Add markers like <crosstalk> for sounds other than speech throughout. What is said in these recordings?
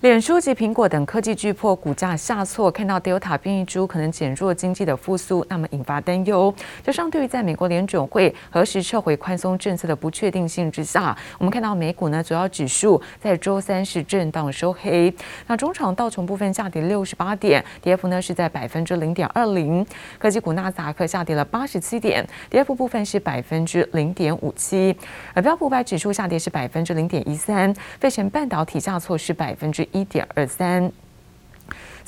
脸书及苹果等科技巨擘股价下挫，看到 Delta 变异株可能减弱经济的复苏，那么引发担忧。加上对于在美国联准会何时撤回宽松政策的不确定性之下，我们看到美股呢主要指数在周三是震荡收黑。那中场道琼部分下跌六十八点，跌幅呢是在百分之零点二零。科技股纳斯达克下跌了八十七点，跌幅部分是百分之零点五七。而标普百指数下跌是百分之零点一三，费城半导体下挫是百分之一点二三。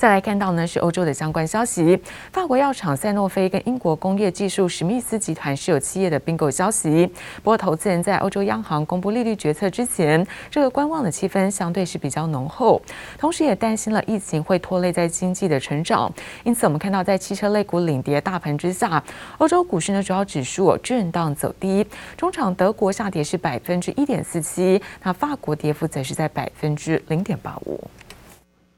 再来看到呢，是欧洲的相关消息。法国药厂赛诺菲跟英国工业技术史密斯集团是有企业的并购消息。不过，投资人在欧洲央行公布利率决策之前，这个观望的气氛相对是比较浓厚，同时也担心了疫情会拖累在经济的成长。因此，我们看到在汽车类股领跌大盘之下，欧洲股市呢主要指数震荡走低。中场德国下跌是百分之一点四七，那法国跌幅则是在百分之零点八五。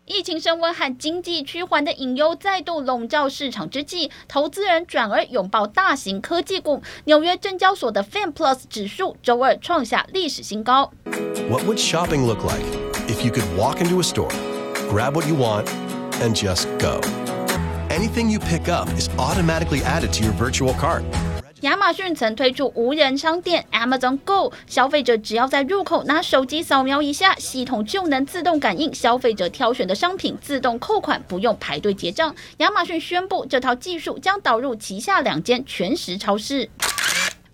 疫情升温和经济趋缓的隐忧再度笼罩市场之际，投资人转而拥抱大型科技股。纽约证交所的 FANG+ 指数周二创下历史新高。What would shopping look like if you could walk into a store, grab what you want, and just go? Anything you pick up is automatically added to your virtual cart. 亚马逊曾推出无人商店 Amazon Go，消费者只要在入口拿手机扫描一下，系统就能自动感应消费者挑选的商品，自动扣款，不用排队结账。亚马逊宣布，这套技术将导入旗下两间全食超市。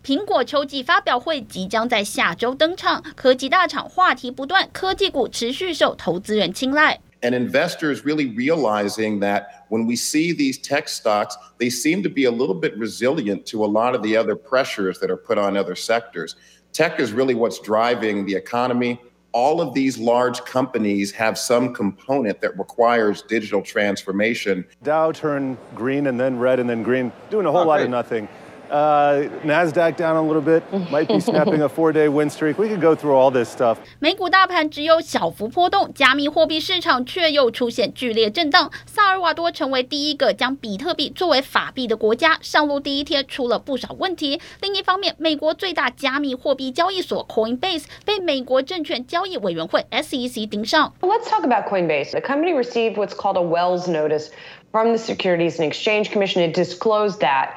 苹果秋季发表会即将在下周登场，科技大厂话题不断，科技股持续受投资人青睐。And investors really realizing that when we see these tech stocks, they seem to be a little bit resilient to a lot of the other pressures that are put on other sectors. Tech is really what's driving the economy. All of these large companies have some component that requires digital transformation. Dow turned green and then red and then green, doing a whole oh, lot of nothing. Uh, Nasdaq down a little bit, <laughs> might be snapping a four-day win streak. We could go through all this stuff. 美股大盘只有小幅波动，加密货币市场却又出现剧烈震荡。萨尔瓦多成为第一个将比特币作为法币的国家，上路第一天出了不少问题。另一方面，美国最大加密货币交易所 Coinbase 被美国证券交易委员会 SEC 盯上。Let's talk about Coinbase. The company received what's called a Wells notice from the Securities and Exchange Commission. It disclosed that.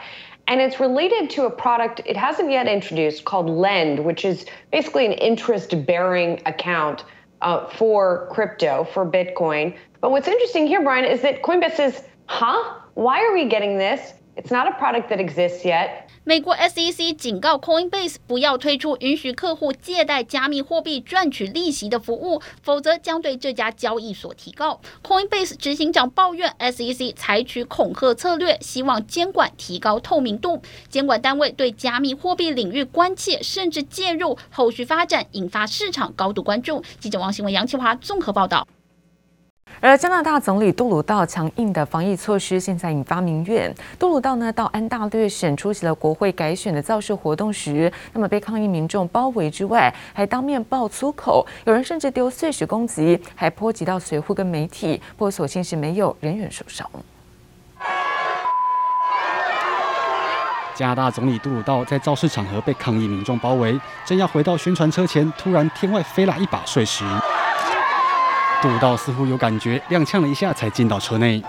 And it's related to a product it hasn't yet introduced called Lend, which is basically an interest bearing account uh, for crypto, for Bitcoin. But what's interesting here, Brian, is that Coinbase says, huh? Why are we getting this? It's not a product that exists yet. 美国 SEC 警告 Coinbase 不要推出允许客户借贷加密货币赚取利息的服务，否则将对这家交易所提告。Coinbase 执行长抱怨 SEC 采取恐吓策略，希望监管提高透明度。监管单位对加密货币领域关切，甚至介入，后续发展引发市场高度关注。记者王新文、杨启华综合报道。而加拿大总理杜鲁道强硬的防疫措施，现在引发民怨。杜鲁道呢到安大略省出席了国会改选的造势活动时，那么被抗议民众包围之外，还当面爆粗口，有人甚至丢碎石攻击，还波及到随扈跟媒体。不过所幸是没有人员受伤。加拿大总理杜鲁道在造势场合被抗议民众包围，正要回到宣传车前，突然天外飞来一把碎石。杜鲁道似乎有感觉，踉跄了一下才进到车内。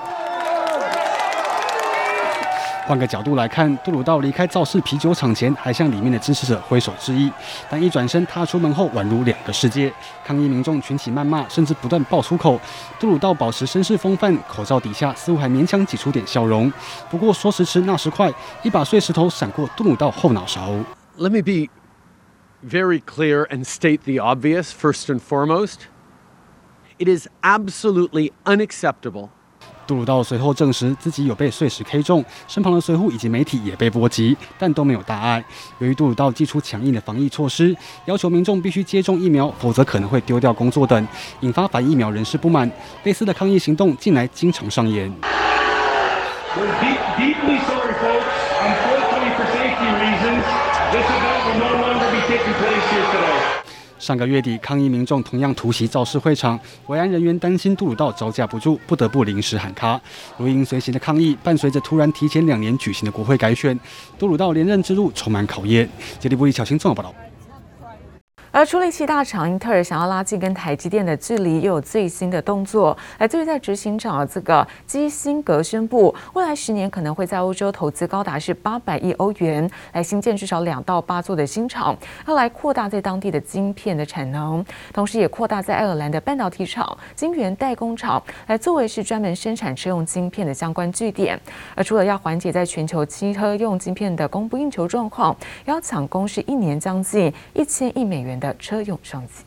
换个角度来看，杜鲁道离开造势啤酒厂前，还向里面的支持者挥手致意，但一转身踏出门后，宛如两个世界。抗议民众群起谩骂，甚至不断爆粗口。杜鲁道保持绅士风范，口罩底下似乎还勉强挤出点笑容。不过说时迟那时快，一把碎石头闪过杜鲁道后脑勺。Let me be very clear and state the obvious first and foremost. It is absolutely unacceptable. 杜鲁道随后证实自己有被碎石 K 中，身旁的随护以及媒体也被波及，但都没有大碍。由于杜鲁道祭出强硬的防疫措施，要求民众必须接种疫苗，否则可能会丢掉工作等，引发反疫苗人士不满。类似的抗议行动近来经常上演。上个月底，抗议民众同样突袭造势会场，维安人员担心杜鲁道招架不住，不得不临时喊卡。如影随形的抗议，伴随着突然提前两年举行的国会改选，杜鲁道连任之路充满考验。杰里布里巧新综合报道。而处理器大厂英特尔想要拉近跟台积电的距离，又有最新的动作。来自于在执行长这个基辛格宣布，未来十年可能会在欧洲投资高达是八百亿欧元，来新建至少两到八座的新厂，要来扩大在当地的晶片的产能，同时也扩大在爱尔兰的半导体厂、晶圆代工厂，来作为是专门生产车用晶片的相关据点。而除了要缓解在全球汽车用晶片的供不应求状况，要抢攻是一年将近一千亿美元的。车用双极。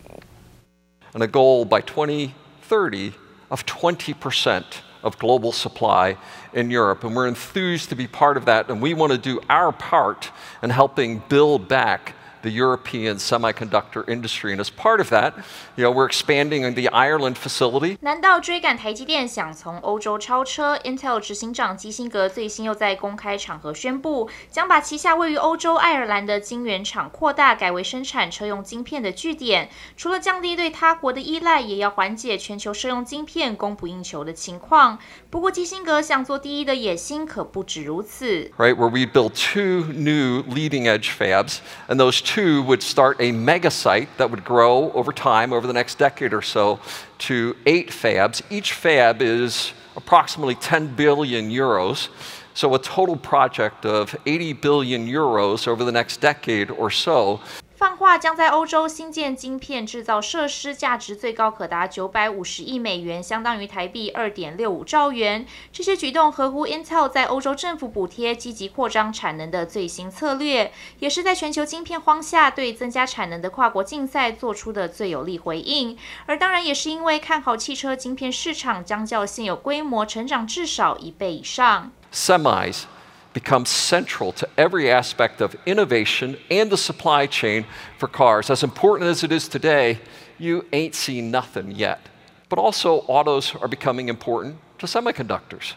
And a goal by 2030 of 20% of global supply in Europe. And we're enthused to be part of that. And we want to do our part in helping build back the European semiconductor industry. And as part of that, you know, we're expanding in the Ireland facility. 难道追赶台积电想从欧洲超车？Intel 执行长基辛格最新又在公开场合宣布，将把旗下位于欧洲爱尔兰的晶圆厂扩大，改为生产车用晶片的据点。除了降低对他国的依赖，也要缓解全球车用晶片供不应求的情况。不过，基辛格想做第一的野心可不止如此。Right, where we build two new leading edge fabs, and those two would start a mega site that would grow over time, over the next decade or so, to eight fabs. Each fab is approximately 10 billion euros. So, a total project of 80 billion euros over the next decade or so. 将在欧洲新建晶片制造设施，价值最高可达九百五十亿美元，相当于台币二点六五兆元。这些举动合乎 Intel 在欧洲政府补贴、积极扩张产能的最新策略，也是在全球晶片荒下对增加产能的跨国竞赛做出的最有力回应。而当然也是因为看好汽车晶片市场将较现有规模成长至少一倍以上。Semis becomes central to every aspect of innovation and the supply chain for cars. As important as it is today, you ain't seen nothing yet. But also, autos are becoming important to semiconductors.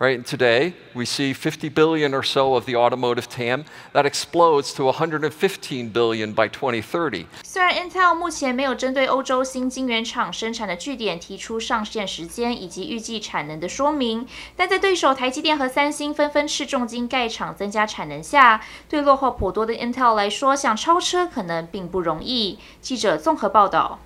Right? Today, we see 50 billion or so of the automotive TAM. That explodes to 115 billion by 2030. 虽然 Intel 目前没有针对欧洲新晶圆厂生产的据点提出上线时间以及预计产能的说明，但在对手台积电和三星纷纷斥重金盖厂增加产能下，对落后颇多的 Intel 来说，想超车可能并不容易。记者综合报道。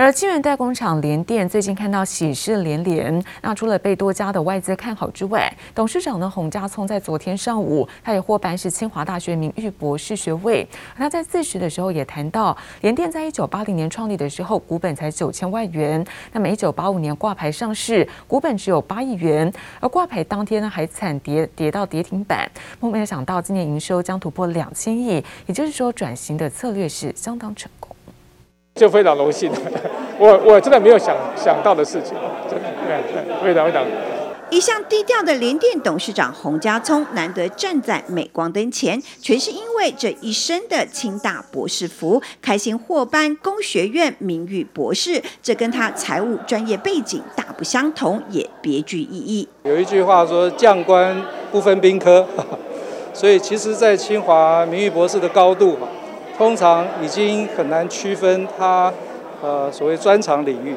而晶圆代工厂联电最近看到喜事连连，那除了被多家的外资看好之外，董事长呢洪家聪在昨天上午，他也获颁是清华大学名誉博士学位。他在致辞的时候也谈到，联电在一九八零年创立的时候，股本才九千万元，那么一九八五年挂牌上市，股本只有八亿元，而挂牌当天呢还惨跌跌到跌停板。没有想到今年营收将突破两千亿，也就是说转型的策略是相当成功。就非常荣幸，<laughs> 我我真的没有想想到的事情，对对，非常非常。一向低调的联电董事长洪家聪难得站在镁光灯前，全是因为这一身的清大博士服，开心获颁工学院名誉博士，这跟他财务专业背景大不相同，也别具意义。有一句话说：“将官不分兵科”，<laughs> 所以其实，在清华名誉博士的高度嘛。通常已经很难区分他，呃，所谓专长领域。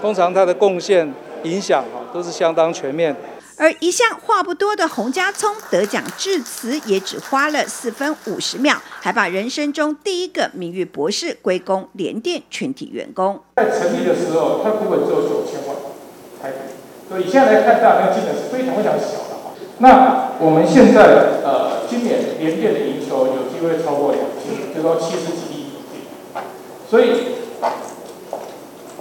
通常他的贡献、影响啊，都是相当全面。而一向话不多的洪家聪得奖致辞也只花了四分五十秒，还把人生中第一个名誉博士归功联电全体员工。在成立的时候，他股本只有九千万台币，所以现在来看，大家金额是非常非常小的。那我们现在呃，今年联电的营收有机会超过两千，就到七十几亿。所以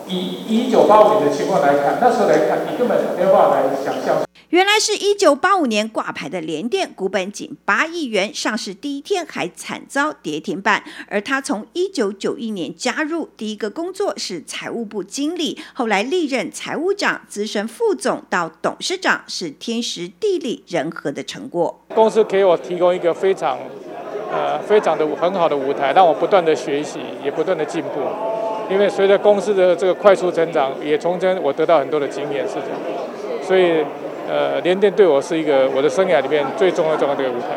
以一九八五年的情况来看，那时候来看，你根本没有办法来想象。原来是一九八五年挂牌的联电，股本仅八亿元，上市第一天还惨遭跌停板。而他从一九九一年加入，第一个工作是财务部经理，后来历任财务长、资深副总到董事长，是天时地利人和的成果。公司给我提供一个非常呃非常的很好的舞台，让我不断的学习，也不断的进步。因为随着公司的这个快速成长，也从中我得到很多的经验，是这样，所以。呃，联电对我是一个我的生涯里面最重要重要的一个舞台。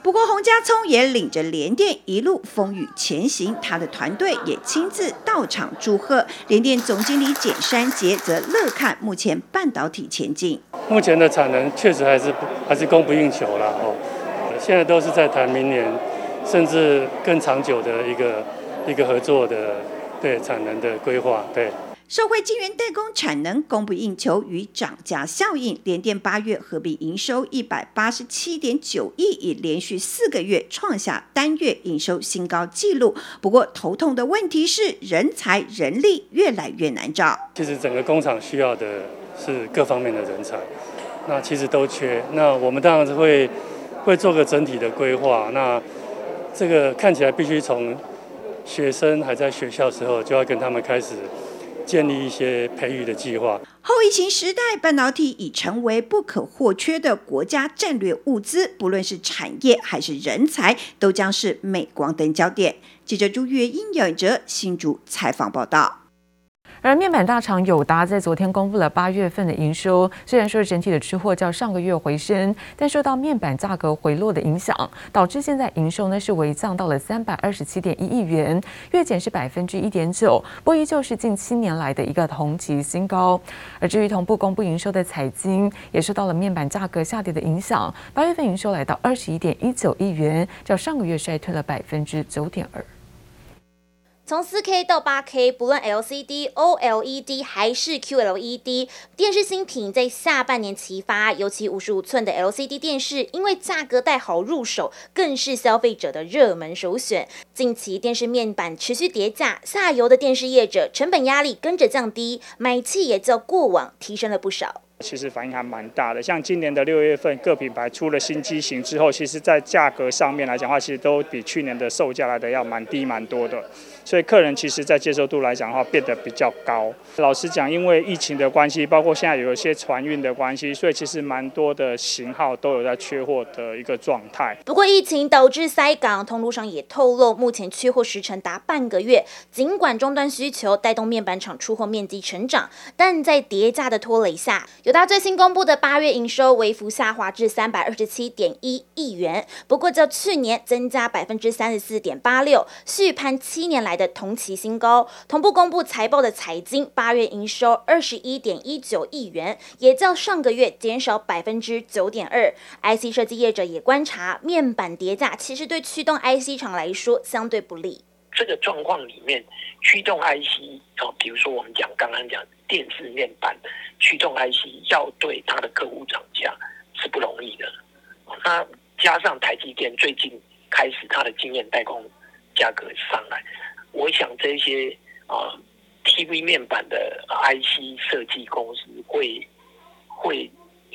不过，洪家聪也领着联电一路风雨前行，他的团队也亲自到场祝贺。联电总经理简山杰则乐看目前半导体前景。目前的产能确实还是还是供不应求了哦。现在都是在谈明年甚至更长久的一个一个合作的对产能的规划，对。社会晶圆代工产能供不应求与涨价效应，联电八月合并营收一百八十七点九亿，已连续四个月创下单月营收新高纪录。不过，头痛的问题是人才人力越来越难找。其实整个工厂需要的是各方面的人才，那其实都缺。那我们当然是会会做个整体的规划。那这个看起来必须从学生还在学校时候就要跟他们开始。建立一些培育的计划。后疫情时代，半导体已成为不可或缺的国家战略物资，不论是产业还是人才，都将是镁光灯焦点。记者朱月英、杨哲新竹采访报道。而面板大厂友达在昨天公布了八月份的营收，虽然说整体的出货较上个月回升，但受到面板价格回落的影响，导致现在营收呢是微降到了三百二十七点一亿元，月减是百分之一点九，不依旧是近七年来的一个同期新高。而至于同步公布营收的彩晶，也受到了面板价格下跌的影响，八月份营收来到二十一点一九亿元，较上个月衰退了百分之九点二。从 4K 到 8K，不论 LCD、OLED 还是 QLED，电视新品在下半年齐发，尤其55寸的 LCD 电视，因为价格带好入手，更是消费者的热门首选。近期电视面板持续跌价，下游的电视业者成本压力跟着降低，买气也较过往提升了不少。其实反应还蛮大的，像今年的六月份，各品牌出了新机型之后，其实在价格上面来讲的话，其实都比去年的售价来的要蛮低蛮多的。所以客人其实，在接受度来讲的话，变得比较高。老实讲，因为疫情的关系，包括现在有一些船运的关系，所以其实蛮多的型号都有在缺货的一个状态。不过，疫情导致塞港，通路上也透露，目前缺货时程达半个月。尽管终端需求带动面板厂出货面积成长，但在叠价的拖累下，友达最新公布的八月营收微幅下滑至三百二十七点一亿元，不过较去年增加百分之三十四点八六，续攀七年来的同期新高，同步公布财报的财经八月营收二十一点一九亿元，也较上个月减少百分之九点二。IC 设计业者也观察，面板跌价其实对驱动 IC 厂来说相对不利。这个状况里面，驱动 IC 哦，比如说我们讲刚刚讲电视面板，驱动 IC 要对它的客户涨价是不容易的。那加上台积电最近开始它的经验代工。价格上来，我想这些啊、TV 面板的 IC 设计公司会会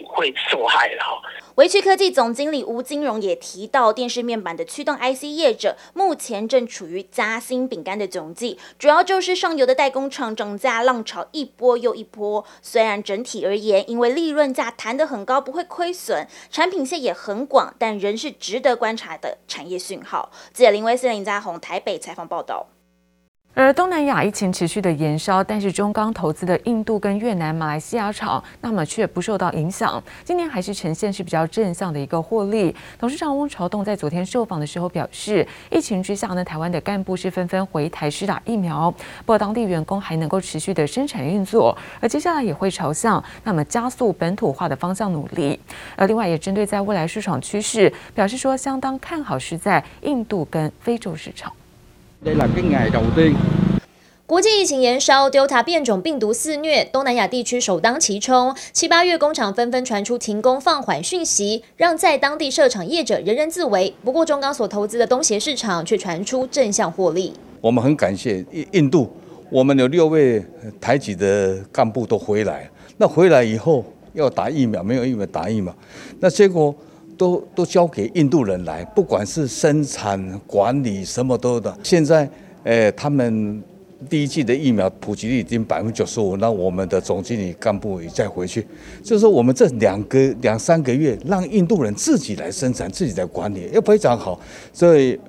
会受害了哈。维趋科技总经理吴金荣也提到，电视面板的驱动 IC 业者目前正处于夹心饼干的窘境，主要就是上游的代工厂涨价浪潮一波又一波。虽然整体而言，因为利润价谈得很高，不会亏损，产品线也很广，但仍是值得观察的产业讯号。记者林威斯林家宏台北采访报道。而东南亚疫情持续的延烧，但是中钢投资的印度跟越南、马来西亚厂，那么却不受到影响。今年还是呈现是比较正向的一个获利。董事长翁朝栋在昨天受访的时候表示，疫情之下呢，台湾的干部是纷纷回台施打疫苗，不过当地员工还能够持续的生产运作，而接下来也会朝向那么加速本土化的方向努力。而另外也针对在未来市场趋势，表示说相当看好是在印度跟非洲市场。国际疫情延烧，Delta 变种病毒肆虐，东南亚地区首当其冲。七八月工厂纷纷传出停工放缓讯息，让在当地设厂业者人人自危。不过，中钢所投资的东协市场却传出正向获利。我们很感谢印度，我们有六位台籍的干部都回来。那回来以后要打疫苗，没有疫苗打疫苗，那结果。都都交给印度人来，不管是生产管理什么都的。现在，诶，他们第一季的疫苗普及率已经百分之九十五，那我们的总经理干部也再回去，就是说我们这两个两三个月，让印度人自己来生产，自己来管理，也非常好，所以。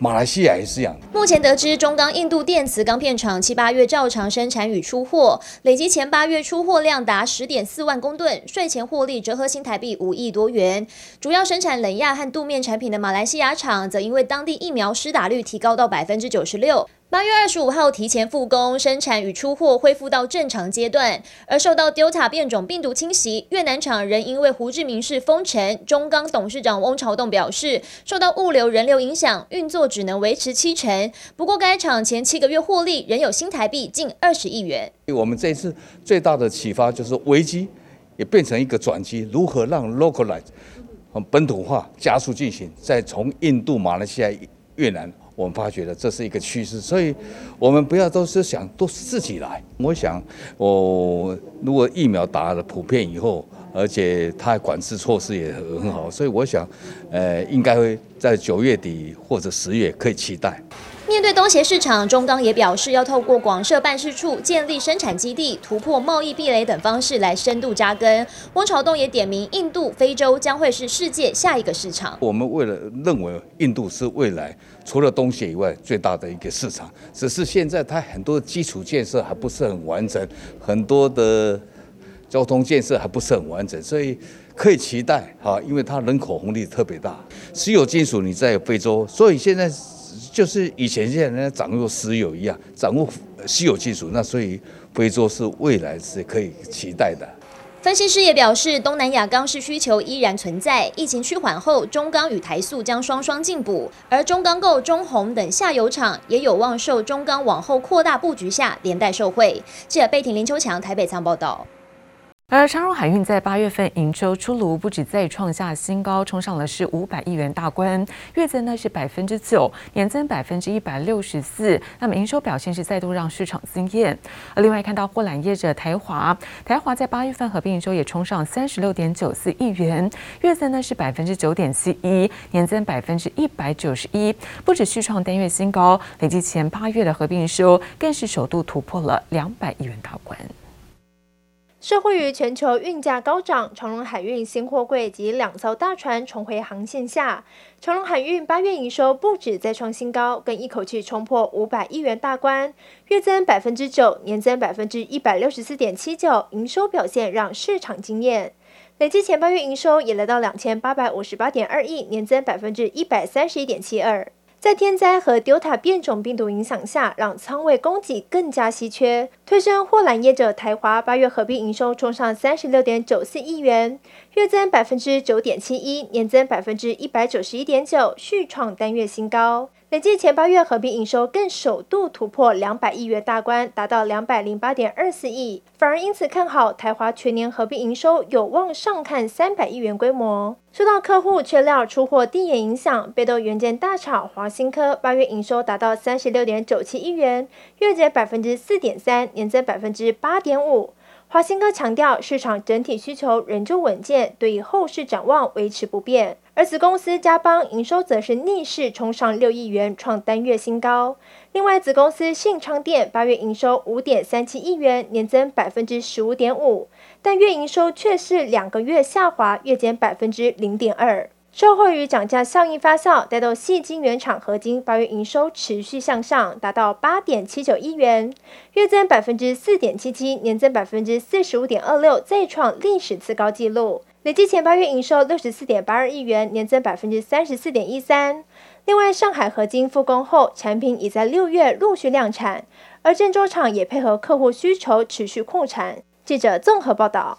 马来西亚也是一样。目前得知，中钢印度电磁钢片厂七八月照常生产与出货，累计前八月出货量达十点四万公吨，税前获利折合新台币五亿多元。主要生产冷压和镀面产品的马来西亚厂，则因为当地疫苗施打率提高到百分之九十六，八月二十五号提前复工，生产与出货恢复到正常阶段。而受到 Delta 变种病毒侵袭，越南厂仍因为胡志明市封城。中钢董事长翁朝栋表示，受到物流人流影响，运作只能维持七成。不过，该厂前七个月获利仍有新台币近二十亿元。我们这次最大的启发就是危机也变成一个转机，如何让 localize 本土化加速进行，再从印度、马来西亚、越南。我们发觉了这是一个趋势，所以我们不要都是想都是自己来。我想，我如果疫苗打了普遍以后，而且它管制措施也很好，所以我想，呃，应该会在九月底或者十月可以期待。面对东协市场，中钢也表示要透过广设办事处、建立生产基地、突破贸易壁垒等方式来深度扎根。汪朝栋也点名，印度、非洲将会是世界下一个市场。我们为了认为印度是未来除了东协以外最大的一个市场，只是现在它很多基础建设还不是很完整，很多的交通建设还不是很完整，所以可以期待哈，因为它人口红利特别大。稀有金属你在非洲，所以现在。就是以前现在人家掌握石油一样，掌握稀有技术，那所以非洲是未来是可以期待的。分析师也表示，东南亚钢市需求依然存在，疫情趋缓后，中钢与台塑将双双进补，而中钢构、中鸿等下游厂也有望受中钢往后扩大布局下连带受惠。记者贝婷林秋强台北仓报道。而长荣海运在八月份营收出炉，不止再创下新高，冲上了是五百亿元大关，月增呢是百分之九，年增百分之一百六十四。那么营收表现是再度让市场惊艳。而另外看到货缆业者台华，台华在八月份合并营收也冲上三十六点九四亿元，月增呢是百分之九点七一，年增百分之一百九十一，不止续创单月新高，累计前八月的合并营收更是首度突破了两百亿元大关。受惠于全球运价高涨，长荣海运新货柜及两艘大船重回航线下，长荣海运八月营收不止再创新高，更一口气冲破五百亿元大关，月增百分之九，年增百分之一百六十四点七九，营收表现让市场惊艳。累计前八月营收也来到两千八百五十八点二亿，年增百分之一百三十一点七二。在天灾和 Delta 变种病毒影响下，让仓位供给更加稀缺，推升货揽业者台华八月合并营收冲上三十六点九四亿元，月增百分之九点七一，年增百分之一百九十一点九，续创单月新高。累计前八月合并营收更首度突破两百亿元大关，达到两百零八点二四亿，反而因此看好台华全年合并营收有望上看三百亿元规模。受到客户缺料出货递延影响，被动元件大厂华新科八月营收达到三十六点九七亿元，月减百分之四点三，年增百分之八点五。华新哥强调，市场整体需求仍旧稳健，对于后市展望维持不变。而子公司嘉邦营收则是逆势冲上六亿元，创单月新高。另外，子公司信昌电八月营收五点三七亿元，年增百分之十五点五，但月营收却是两个月下滑，月减百分之零点二。受惠于涨价效应发酵，带动矽晶圆厂合金八月营收持续向上，达到八点七九亿元，月增百分之四点七七，年增百分之四十五点二六，再创历史次高纪录。累计前八月营收六十四点八二亿元，年增百分之三十四点一三。另外，上海合金复工后，产品已在六月陆续量产，而郑州厂也配合客户需求持续扩产。记者综合报道。